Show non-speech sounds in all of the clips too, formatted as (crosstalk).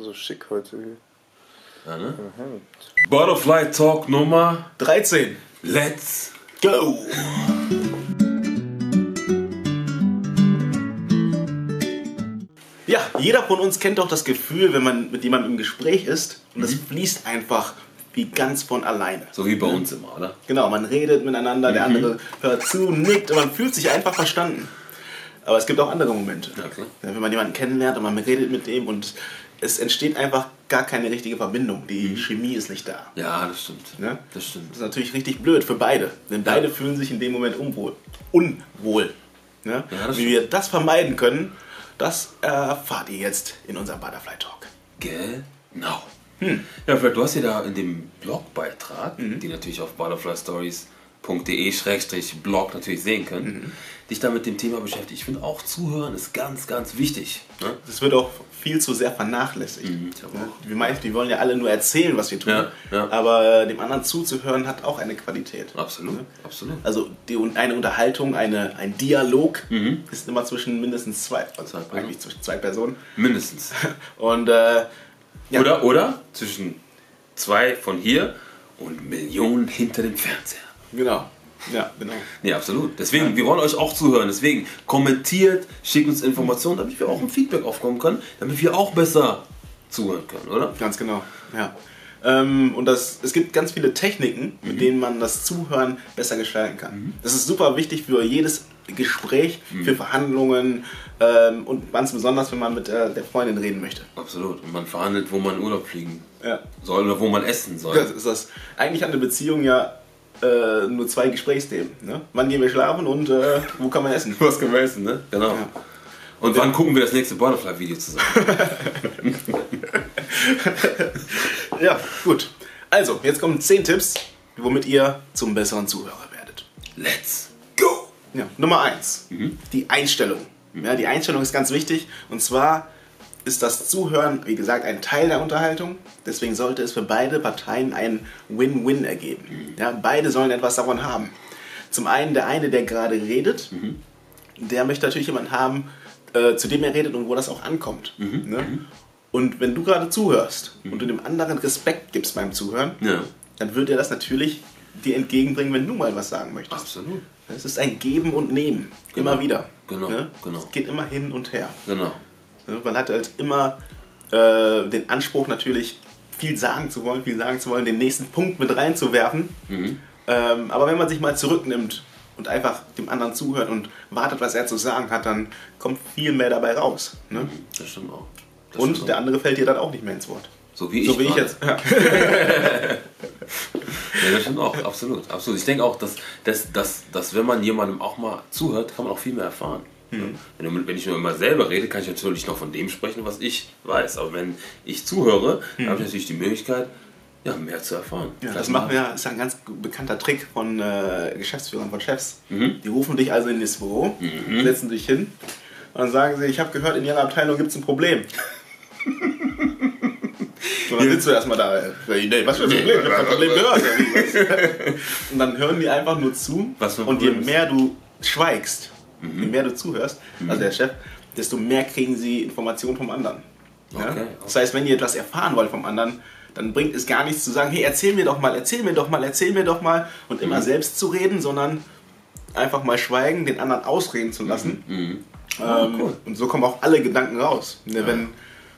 So schick heute hier. Ja, ne? Butterfly Talk Nummer 13. Let's Go! Ja, jeder von uns kennt doch das Gefühl, wenn man mit jemandem im Gespräch ist und es fließt einfach wie ganz von alleine. So wie bei uns immer, oder? Genau, man redet miteinander, der andere hört zu, nickt und man fühlt sich einfach verstanden. Aber es gibt auch andere Momente. Ja, klar. Wenn man jemanden kennenlernt und man redet mit dem und es entsteht einfach gar keine richtige Verbindung. Die Chemie ist nicht da. Ja, das stimmt. Ne? Das stimmt. Das ist natürlich richtig blöd für beide, denn beide fühlen sich in dem Moment unwohl. Unwohl. Ne? Ja, Wie wir das vermeiden können, das erfahrt ihr jetzt in unserem Butterfly Talk. Genau. Hm. Ja, Fred, du hast ja da in dem Blogbeitrag, Mhm. den natürlich auf butterflystories.de-blog natürlich sehen können, Mhm. dich da mit dem Thema beschäftigt. Ich finde auch Zuhören ist ganz, ganz wichtig. Ne? Das wird auch viel zu sehr vernachlässigt. Mhm, ich Ne? Wir meinen, die wollen ja alle nur erzählen, was wir tun. Ja, ja. Aber dem anderen zuzuhören hat auch eine Qualität. Absolut, absolut. Also die, eine Unterhaltung, eine, ein Dialog ist immer zwischen mindestens zwei, also Mhm. Zwei Personen. eigentlich zwischen zwei Personen. Mindestens. (laughs) Und äh, ja, Oder, oder zwischen zwei von hier und Millionen hinter dem Fernseher. Genau. Ja, genau. Nee, absolut. Deswegen, wir wollen euch auch zuhören. Deswegen kommentiert, schickt uns Informationen, damit wir auch ein Feedback aufkommen können, damit wir auch besser zuhören können, oder? Ganz genau. Ja. Ähm, und das, es gibt ganz viele Techniken, Mhm. mit denen man das Zuhören besser gestalten kann. Das ist super wichtig für jedes Gespräch, Mhm. für Verhandlungen ähm, und ganz besonders, wenn man mit äh, der Freundin reden möchte. Absolut. Und man verhandelt, wo man Urlaub fliegen Ja. soll oder wo man essen soll. Das ist das. Eigentlich hat eine Beziehung ja äh, nur zwei Gesprächsthemen. Ne? Wann gehen wir schlafen und äh, wo kann man essen? (laughs) Was können wir essen, ne? Genau. Ja. Und wann gucken wir das nächste Butterfly-Video zusammen? (laughs) Ja, gut. Also, jetzt kommen 10 Tipps, womit ihr zum besseren Zuhörer werdet. Let's go! Ja, Nummer eins, Mhm. die Einstellung. Ja, die Einstellung ist ganz wichtig und zwar ist das Zuhören, wie gesagt, ein Teil der Unterhaltung. Deswegen sollte es für beide Parteien ein Win-Win ergeben. Mhm. Ja, beide sollen etwas davon haben. Zum einen der eine, der gerade redet, Mhm. der möchte natürlich jemanden haben, äh, zu dem er redet und wo das auch ankommt. Mhm. Ne? Und wenn du gerade zuhörst und du dem anderen Respekt gibst beim Zuhören, Ja, dann wird er das natürlich dir entgegenbringen, wenn du mal was sagen möchtest. absolut. Es ist ein Geben und Nehmen. Genau. Immer wieder. Genau, Ne? genau. Es geht immer hin und her. Genau. Ne? Man hat halt immer äh, den Anspruch natürlich viel sagen zu wollen, viel sagen zu wollen, den nächsten Punkt mit reinzuwerfen. Mhm. Ähm, aber wenn man sich mal zurücknimmt und einfach dem anderen zuhört und wartet, was er zu sagen hat, dann kommt viel mehr dabei raus. Ne? Das stimmt auch. Das Und stimmt der auch. andere fällt dir dann auch nicht mehr ins Wort. So wie ich. so wie ich jetzt. Ja. (laughs) Ja, das stimmt auch, absolut, absolut. Ich denke auch, dass, dass, dass, dass wenn man jemandem auch mal zuhört, kann man auch viel mehr erfahren. Mhm. Wenn, ich nur immer selber rede, kann ich natürlich noch von dem sprechen, was ich weiß. Aber wenn ich zuhöre, dann habe ich natürlich die Möglichkeit, ja, mehr zu erfahren. Mhm. Ja, das machen wir, ist ja ein ganz bekannter Trick von äh, Geschäftsführern, von Chefs. Mhm. Die rufen dich also in das Büro, setzen dich hin und dann sagen sie, ich habe gehört, in Ihrer Abteilung gibt es ein Problem. (laughs) so, dann sitzt du erstmal da. Nee, was für ein Problem? Ich habe kein Problem gehört. (laughs) Und dann hören die einfach nur zu. Und je mehr du schweigst, je mehr du zuhörst, also der Chef, desto mehr kriegen sie Informationen vom anderen. Ja? Okay, Das heißt, wenn ihr etwas erfahren wollt vom anderen, dann bringt es gar nichts zu sagen, hey, erzähl mir doch mal, erzähl mir doch mal, erzähl mir doch mal und immer selbst zu reden, sondern einfach mal schweigen, den anderen ausreden zu lassen. Mhm. Ah, Ähm, cool. Und so kommen auch alle Gedanken raus. Ne, Wenn,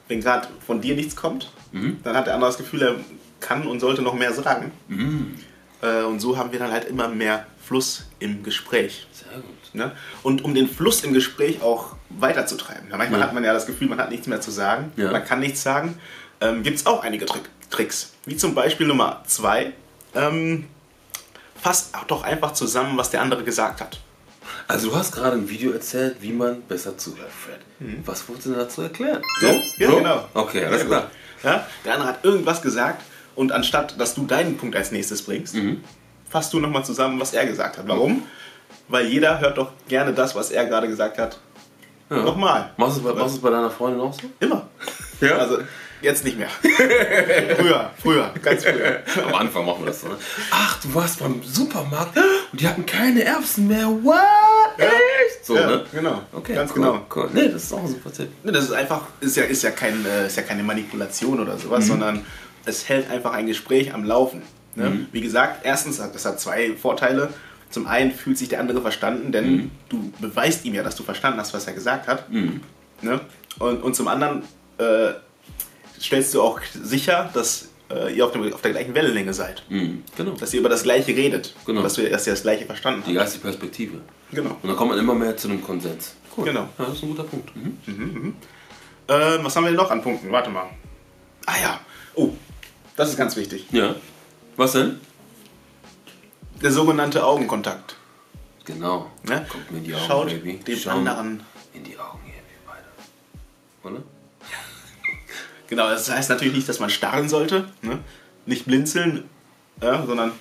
wenn gerade von dir nichts kommt, Mhm. dann hat der andere das Gefühl, er kann und sollte noch mehr sagen. Mhm. Äh, und so haben wir dann halt immer mehr Fluss im Gespräch. Sehr gut. Ne? Und um den Fluss im Gespräch auch weiterzutreiben. Manchmal Ja. hat man ja das Gefühl, man hat nichts mehr zu sagen, Ja. man kann nichts sagen. Ähm, Gibt es auch einige Trick Tricks. Wie zum Beispiel Nummer zwei. Ähm, fasst doch einfach zusammen, was der andere gesagt hat. Also du hast gerade ein Video erzählt, wie man besser zuhört, Fred. Was wurde denn dazu erklärt? So? Ja, genau. Okay, alles klar. Ja? Der andere hat irgendwas gesagt und anstatt, dass du deinen Punkt als nächstes bringst, Mhm. fasst du nochmal zusammen, was er gesagt hat. Warum? Weil jeder hört doch gerne das, was er gerade gesagt hat. Ja. Nochmal. Machst du, es bei- machst du es bei deiner Freundin auch so? Immer. Ja? Also jetzt nicht mehr. (laughs) früher, früher, ganz früher. Am Anfang machen wir das so. Ne? Ach, du warst beim Supermarkt und die hatten keine Erbsen mehr. What? Echt? So, ja, ne? genau. Okay, Ganz cool, genau. Cool. Nee, das ist auch ein super Tipp. Ne, Das ist einfach, ist ja, ist ja, kein, äh, ist ja keine Manipulation oder sowas, sondern es hält einfach ein Gespräch am Laufen. Ne? Wie gesagt, erstens, hat- das hat zwei Vorteile. Zum einen fühlt sich der andere verstanden, denn du beweist ihm ja, dass du verstanden hast, was er gesagt hat. Ne? Und, und zum anderen äh, stellst du auch sicher, dass äh, ihr auf, dem, auf der gleichen Wellenlänge seid. Mhm. Genau. Dass ihr über das Gleiche redet. Genau. Dass, ihr, dass ihr das Gleiche verstanden Die habt. geistige Perspektive. Genau. Und dann kommt man immer mehr zu einem Konsens. Cool. Genau. Ja, das ist ein guter Punkt. Mhm. Äh, was haben wir denn noch an Punkten? Warte mal. Ah ja. Oh, das ist ganz wichtig. Ja. Was denn? Der sogenannte Augenkontakt. Genau. Ne? Guck mir in die Augen, Schaut Baby. dem Schau anderen. in die Augen hier, wir beide. Oder? (laughs) Genau, das heißt natürlich nicht, dass man starren sollte, ne? nicht blinzeln, ja, sondern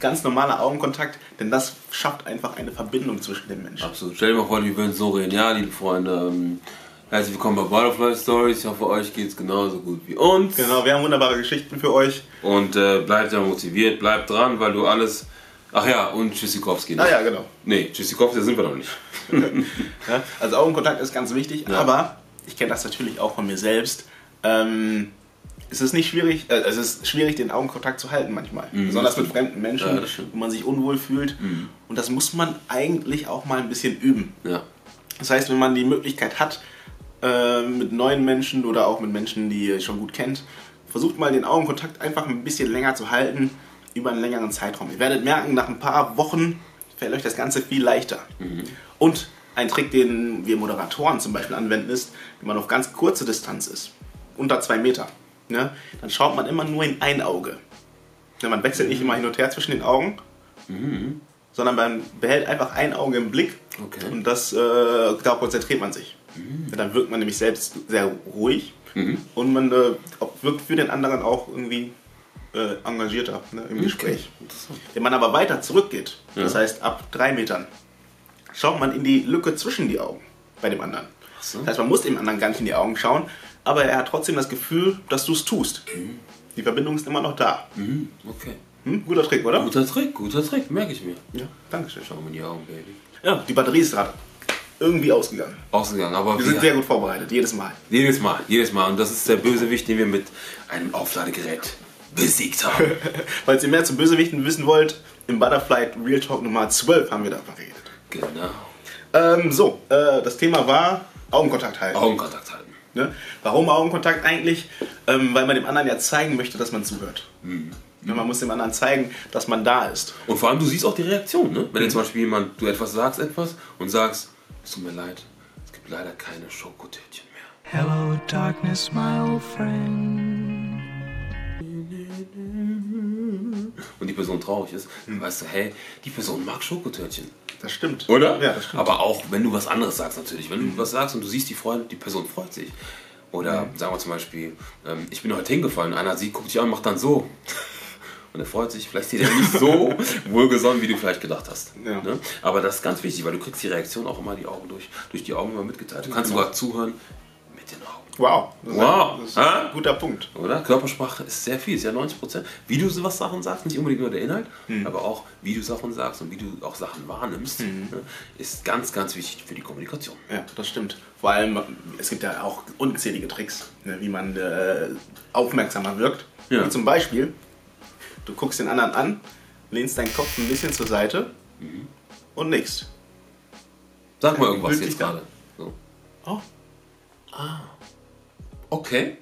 ganz normaler Augenkontakt, denn das schafft einfach eine Verbindung zwischen den Menschen. Absolut. Stell dir mal vor, wir würden so reden. Ja, liebe Freunde, ähm, herzlich willkommen bei Butterfly Stories. Ich hoffe, euch geht es genauso gut wie uns. Genau, wir haben wunderbare Geschichten für euch. Und äh, bleibt ja motiviert, bleibt dran, weil du alles. Ach ja, und Tschüssikowski. Ah ja, genau. Nee, Tschüssikowski sind wir noch nicht. (laughs) Ja, also Augenkontakt ist ganz wichtig, Ja. aber ich kenne das natürlich auch von mir selbst. Ähm, es ist nicht schwierig, äh, es ist schwierig, den Augenkontakt zu halten manchmal. Besonders mit fremden Menschen, Mhm. Ja. Mhm. wo man sich unwohl fühlt. Und das muss man eigentlich auch mal ein bisschen üben. Ja. Das heißt, wenn man die Möglichkeit hat, äh, mit neuen Menschen oder auch mit Menschen, die ihr schon gut kennt, versucht mal den Augenkontakt einfach ein bisschen länger zu halten, über einen längeren Zeitraum. Ihr werdet merken, nach ein paar Wochen fällt euch das Ganze viel leichter. Und ein Trick, den wir Moderatoren zum Beispiel anwenden, ist, wenn man auf ganz kurze Distanz ist, unter zwei Meter, ne, dann schaut man immer nur in ein Auge. Ja, man wechselt nicht immer hin und her zwischen den Augen, sondern man behält einfach ein Auge im Blick Okay. und das, äh, darauf konzentriert man sich. Ja, dann wirkt man nämlich selbst sehr ruhig und man äh, wirkt für den anderen auch irgendwie äh, engagierter ne, im Gespräch. Interessant. Wenn man aber weiter zurückgeht, das Ja. heißt ab drei Metern, schaut man in die Lücke zwischen die Augen bei dem anderen. so. Das heißt, man muss dem anderen gar nicht in die Augen schauen, aber er hat trotzdem das Gefühl, dass du es tust. Die Verbindung ist immer noch da. Mhm. Okay. Hm? Guter Trick, oder? Guter Trick, guter Trick, merke ich mir. Ja, danke schön. Schau mir in die Augen, Baby. Ja, die Batterie ist gerade irgendwie ausgegangen. Ausgegangen, aber Wir sind sehr gut vorbereitet, jedes Mal. jedes Mal, jedes Mal. Und das ist der Bösewicht, den wir mit einem Aufladegerät besiegt haben. (laughs) Falls ihr mehr zu Bösewichten wissen wollt, im Butterfly Real Talk Nummer 12 haben wir davon geredet. genau. Ähm, so, äh, das Thema war Augenkontakt halten. Augenkontakt halten. Ne? Warum Augenkontakt eigentlich? Ähm, weil man dem anderen ja zeigen möchte, dass man zuhört. Ja, man muss dem anderen zeigen, dass man da ist. Und vor allem, du siehst auch die Reaktion, ne? Wenn jetzt zum Beispiel jemand, du etwas sagst, etwas und sagst, es tut mir leid, es gibt leider keine Schokotörtchen mehr. Hello, darkness, my old friend. Die Person traurig ist, dann weißt du, hey, die Person mag Schokotörtchen. Das stimmt. Oder? Ja, das stimmt. Aber auch, wenn du was anderes sagst, natürlich. Wenn du was sagst und du siehst, die, Freude, die Person freut sich. Oder sagen wir zum Beispiel, ähm, ich bin heute hingefallen, einer sieht, guckt dich an, macht dann so. Und er freut sich, vielleicht sieht er nicht so (laughs) wohlgesonnen, wie du vielleicht gedacht hast. Ja. Ne? Aber das ist ganz wichtig, weil du kriegst die Reaktion auch immer die Augen durch, durch die Augen immer mitgeteilt. Du kannst sogar zuhören mit den Augen. Wow. Das ist Wow. Ein, das ist ein Ah? guter Punkt. Oder? Körpersprache ist sehr viel, ist ja 90 Prozent. Wie du was Sachen sagst, nicht unbedingt nur der Inhalt, Hm. aber auch wie du Sachen sagst und wie du auch Sachen wahrnimmst, ne, ist ganz, ganz wichtig für die Kommunikation. Ja, das stimmt. Vor allem, es gibt ja auch unzählige Tricks, ne, wie man äh, aufmerksamer wirkt. Ja. Wie zum Beispiel, du guckst den anderen an, lehnst deinen Kopf ein bisschen zur Seite und nix. Sag mal irgendwas jetzt gerade. So. Oh. Okay.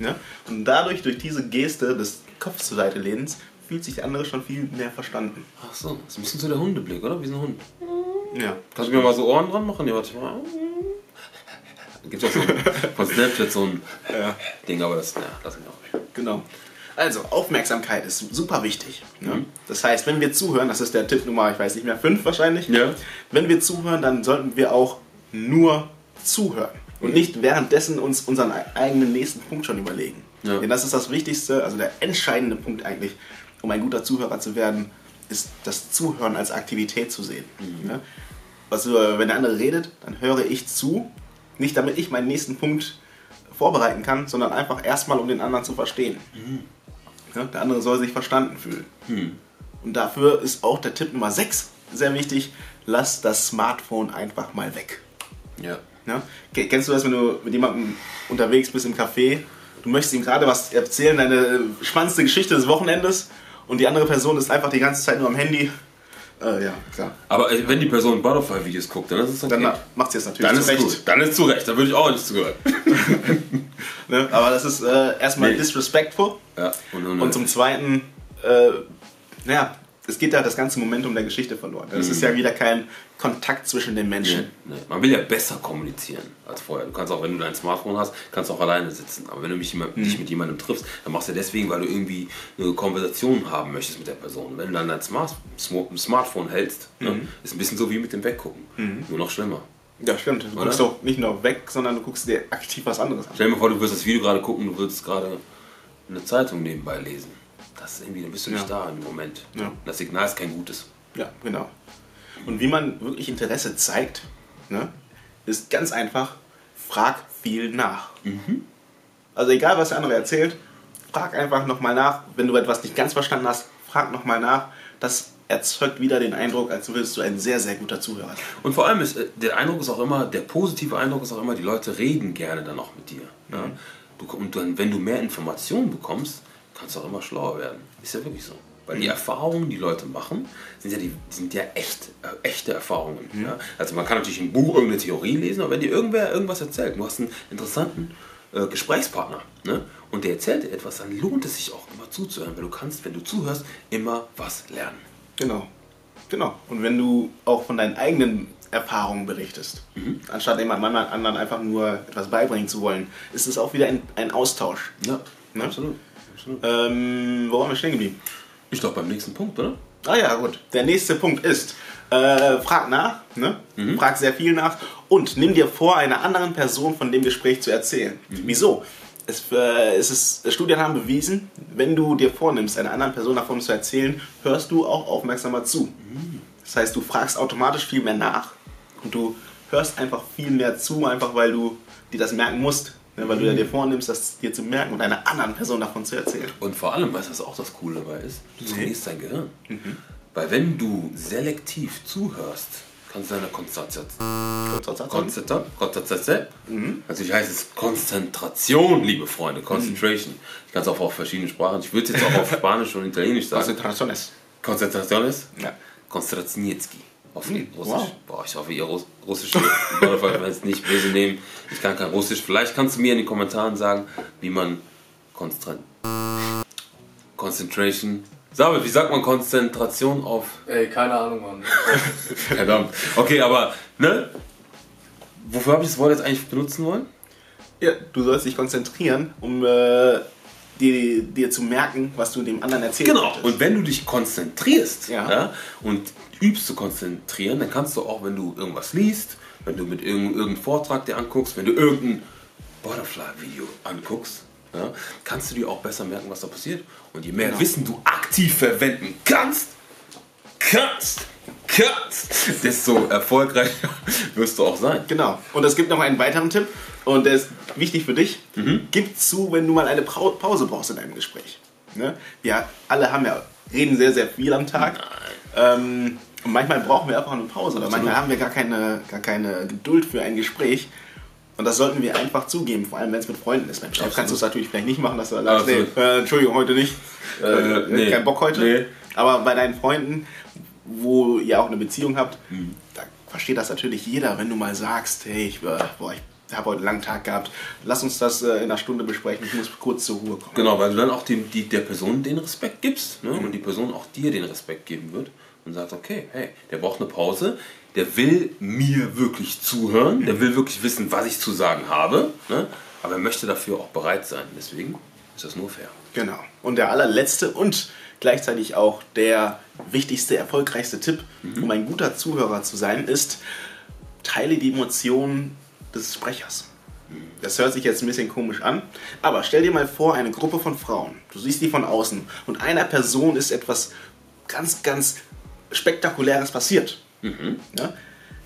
Ne? Und dadurch, durch diese Geste des Kopfs zur Seite lehnens, fühlt sich der andere schon viel mehr verstanden. Ach so, das ist ein bisschen so der Hundeblick, oder? Wie so ein Hund. Ja. Kannst du mir mal so Ohren dran machen? Ja, warte mal. Gibt auch so ein, (laughs) von Snapchat so ein Ding, aber das, ja, lass mich auch. Genau. Also, Aufmerksamkeit ist super wichtig. Ne? Das heißt, wenn wir zuhören, das ist der Tipp Nummer, ich weiß nicht mehr, 5 wahrscheinlich. Ja. Wenn wir zuhören, dann sollten wir auch nur zuhören und nicht währenddessen uns unseren eigenen nächsten Punkt schon überlegen. Ja. Denn das ist das Wichtigste, also der entscheidende Punkt eigentlich, um ein guter Zuhörer zu werden, ist das Zuhören als Aktivität zu sehen. Ne? Also, wenn der andere redet, dann höre ich zu, nicht damit ich meinen nächsten Punkt vorbereiten kann, sondern einfach erstmal, um den anderen zu verstehen. Ja, der andere soll sich verstanden fühlen. Und dafür ist auch der Tipp Nummer 6 sehr wichtig. lass das Smartphone einfach mal weg. Ja. Ke- Kennst du das, wenn du mit jemandem unterwegs bist im Café, du möchtest ihm gerade was erzählen, deine spannendste Geschichte des Wochenendes und die andere Person ist einfach die ganze Zeit nur am Handy? Äh, ja, klar. Aber äh, wenn die Person Butterfly-Videos guckt, dann ist es okay. Dann macht sie es natürlich Dann ist zurecht. gut. Dann ist zu Recht. Dann würde ich auch nicht zugehören. (laughs) Ne? Aber das ist äh, erstmal Nee. disrespectful. Ja. Und, und, Und zum Zweiten, äh, ja, es geht da das ganze Momentum der Geschichte verloren. Es ist ja wieder kein Kontakt zwischen den Nee, Menschen. nee. Man will ja besser kommunizieren als vorher. Du kannst auch, wenn du dein Smartphone hast, kannst du auch alleine sitzen. Aber wenn du mich jemand, dich mit jemandem triffst, dann machst du deswegen, weil du irgendwie eine Konversation haben möchtest mit der Person. Wenn du dann dein Smart Sm- Smartphone hältst, ne, ist ein bisschen so wie mit dem Weggucken. Nur noch schlimmer. Ja, stimmt. Du Oder? guckst doch nicht nur weg, sondern du guckst dir aktiv was anderes an. Stell dir mal vor, du wirst das Video gerade gucken, du würdest gerade eine Zeitung nebenbei lesen. Das ist irgendwie, dann bist du nicht Ja. da im Moment. Ja. Das Signal ist kein gutes. Ja, genau. Und wie man wirklich Interesse zeigt, ne, ist ganz einfach, frag viel nach. Also egal, was der andere erzählt, frag einfach nochmal nach. Wenn du etwas nicht ganz verstanden hast, frag nochmal nach. Das erzeugt wieder den Eindruck, als würdest du ein sehr, sehr guter Zuhörer sein. Und vor allem ist äh, der Eindruck ist auch immer, der positive Eindruck ist auch immer, die Leute reden gerne dann auch mit dir. Ja? Du, und dann, wenn du mehr Informationen bekommst, kannst du auch immer schlauer werden. Ist ja wirklich so. Weil die Erfahrungen, die Leute machen, sind ja, die, sind ja echt, äh, echte Erfahrungen. Ja? Also man kann natürlich im Buch irgendeine Theorie lesen, aber wenn dir irgendwer irgendwas erzählt, du hast einen interessanten äh, Gesprächspartner ne? und der erzählt dir etwas, dann lohnt es sich auch immer zuzuhören, weil du kannst, wenn du zuhörst, immer was lernen. Genau. Genau. Und wenn du auch von deinen eigenen Erfahrungen berichtest, anstatt jemand anderen einfach nur etwas beibringen zu wollen, ist es auch wieder ein, ein Austausch. Ja, Ne? absolut. Absolut. Ähm, wo waren wir stehen geblieben? Ich glaube beim nächsten Punkt, oder? Ah ja, gut. Der nächste Punkt ist, äh, frag nach, ne? frag sehr viel nach und nimm dir vor, einer anderen Person von dem Gespräch zu erzählen. Wieso? Es, äh, es ist, Studien haben bewiesen, wenn du dir vornimmst, einer anderen Person davon zu erzählen, hörst du auch aufmerksamer zu. Das heißt, du fragst automatisch viel mehr nach und du hörst einfach viel mehr zu, einfach weil du dir das merken musst. Ne? Weil du ja dir vornimmst, das dir zu merken und einer anderen Person davon zu erzählen. Und vor allem, weißt du, was auch das Coole dabei ist? Du trainierst dein Gehirn. Weil wenn du selektiv zuhörst, kannst du deine Konzentration. Konzentration? Konzentration? Natürlich heißt es Konzentration, liebe Freunde. Concentration. Ich kann es auch auf verschiedene Sprachen. Ich würde es jetzt auch auf (laughs) Spanisch und Italienisch sagen. Konzentraciones. Konzentrationes? Ja. Konzentrationiecki. Auf Russisch. wow. Boah, ich hoffe, ihr Russ russische Butterfly werden es nicht böse nehmen. Ich kann kein Russisch. Vielleicht kannst du mir in den Kommentaren sagen, wie man Konzentrat Concentration. Sabel, wie sagt man Konzentration auf. Ey, keine Ahnung, Mann. (laughs) Verdammt. Okay, aber, ne? Wofür habe ich das Wort jetzt eigentlich benutzen wollen? Ja, du sollst dich konzentrieren, um äh, dir, dir zu merken, was du dem anderen erzählen Genau. möchtest. Und wenn du dich konzentrierst Ja. ja. und übst zu konzentrieren, dann kannst du auch, wenn du irgendwas liest, wenn du mit irgendeinem irgendeinen Vortrag dir anguckst, wenn du irgendein Butterfly-Video anguckst, ja, kannst du dir auch besser merken, was da passiert. Und je mehr Genau. Wissen du aktiv verwenden kannst, kannst, kannst, desto erfolgreicher (laughs) wirst du auch sein. Genau. Und es gibt noch einen weiteren Tipp und der ist wichtig für dich. Mhm. Gib zu, wenn du mal eine Pause brauchst in deinem Gespräch. Ne? Wir alle haben ja, reden sehr, sehr viel am Tag. Ähm, und manchmal brauchen wir einfach eine Pause oder manchmal haben wir gar keine, gar keine Geduld für ein Gespräch. Und das sollten wir einfach zugeben, vor allem wenn es mit Freunden ist. Beim Chef kannst du es natürlich vielleicht nicht machen, dass du sagst, nee, äh, Entschuldigung, heute nicht. Äh, Äh, nee. Kein Bock heute. Nee. Aber bei deinen Freunden, wo ihr auch eine Beziehung habt, Mhm. da versteht das natürlich jeder, wenn du mal sagst, hey, ich, äh, boah, ich habe heute einen langen Tag gehabt, lass uns das äh, in einer Stunde besprechen, ich muss kurz zur Ruhe kommen. Genau, weil du dann auch dem, die, der Person den Respekt gibst ne? Mhm. und die Person auch dir den Respekt geben wird und sagt, okay, hey, der braucht eine Pause, der will mir wirklich zuhören, Mhm. der will wirklich wissen, was ich zu sagen habe, ne? aber er möchte dafür auch bereit sein. Deswegen ist das nur fair. Genau. Und der allerletzte und gleichzeitig auch der wichtigste, erfolgreichste Tipp, Mhm. um ein guter Zuhörer zu sein, ist, teile die Emotionen des Sprechers. Das hört sich jetzt ein bisschen komisch an, aber stell dir mal vor, eine Gruppe von Frauen, du siehst die von außen und einer Person ist etwas ganz, ganz Spektakuläres passiert. Ja?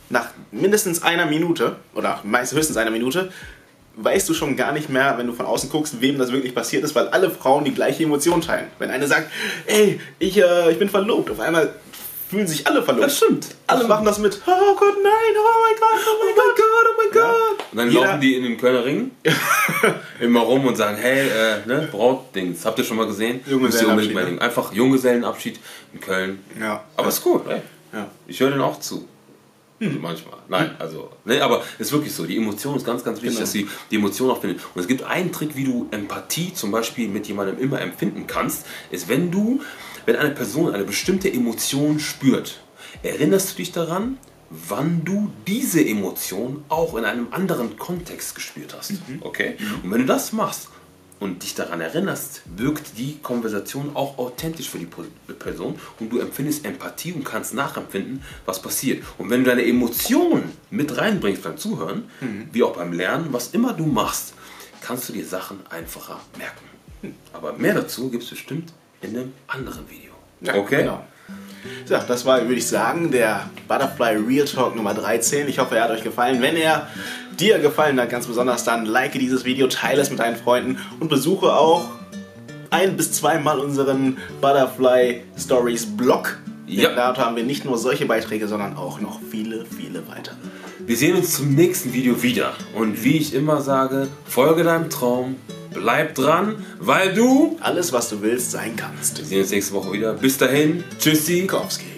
Nach mindestens einer Minute oder meist höchstens einer Minute weißt du schon gar nicht mehr, wenn du von außen guckst, wem das wirklich passiert ist, weil alle Frauen die gleiche Emotion teilen. Wenn eine sagt, ey, ich, äh, ich bin verlobt, auf einmal fühlen sich alle verloren. Das stimmt. Alle machen das mit. Oh Gott, nein, oh mein Gott, oh mein Gott. Gott, oh mein Gott. Und dann Jeder- laufen die in den Kölner Ring (laughs) immer rum und sagen, hey, äh, ne, Brautdings, habt ihr schon mal gesehen? Junggesellenabschied, mal ne? Einfach Junggesellenabschied in Köln. Ja. Aber ist cool, ey. Ja. Ich höre den auch zu. Manchmal. Nein, also. Ne, aber ist wirklich so. Die Emotion ist ganz, ganz wichtig, Genau. dass sie die Emotion auch findet. Und es gibt einen Trick, wie du Empathie zum Beispiel mit jemandem immer empfinden kannst, ist, wenn du, wenn eine Person eine bestimmte Emotion spürt, erinnerst du dich daran, wann du diese Emotion auch in einem anderen Kontext gespürt hast. Okay? Und wenn du das machst und dich daran erinnerst, wirkt die Konversation auch authentisch für die Person und du empfindest Empathie und kannst nachempfinden, was passiert. Und wenn du deine Emotionen mit reinbringst beim Zuhören, wie auch beim Lernen, was immer du machst, kannst du dir Sachen einfacher merken. Aber mehr dazu gibt es bestimmt in einem anderen Video. Ja, okay? Genau. So, das war, würde ich sagen, der Butterfly Real Talk Nummer 13. Ich hoffe, er hat euch gefallen. Wenn er dir gefallen hat, ganz besonders, dann like dieses Video, teile es mit deinen Freunden und besuche auch ein bis zweimal unseren Butterfly Stories Blog. Ja. Denn dort haben wir nicht nur solche Beiträge, sondern auch noch viele, viele weitere. Wir sehen uns zum nächsten Video wieder. Und wie ich immer sage, folge deinem Traum, bleib dran, weil du. Alles, was du willst, sein kannst. Wir sehen uns nächste Woche wieder. Bis dahin, tschüssi. Kowski.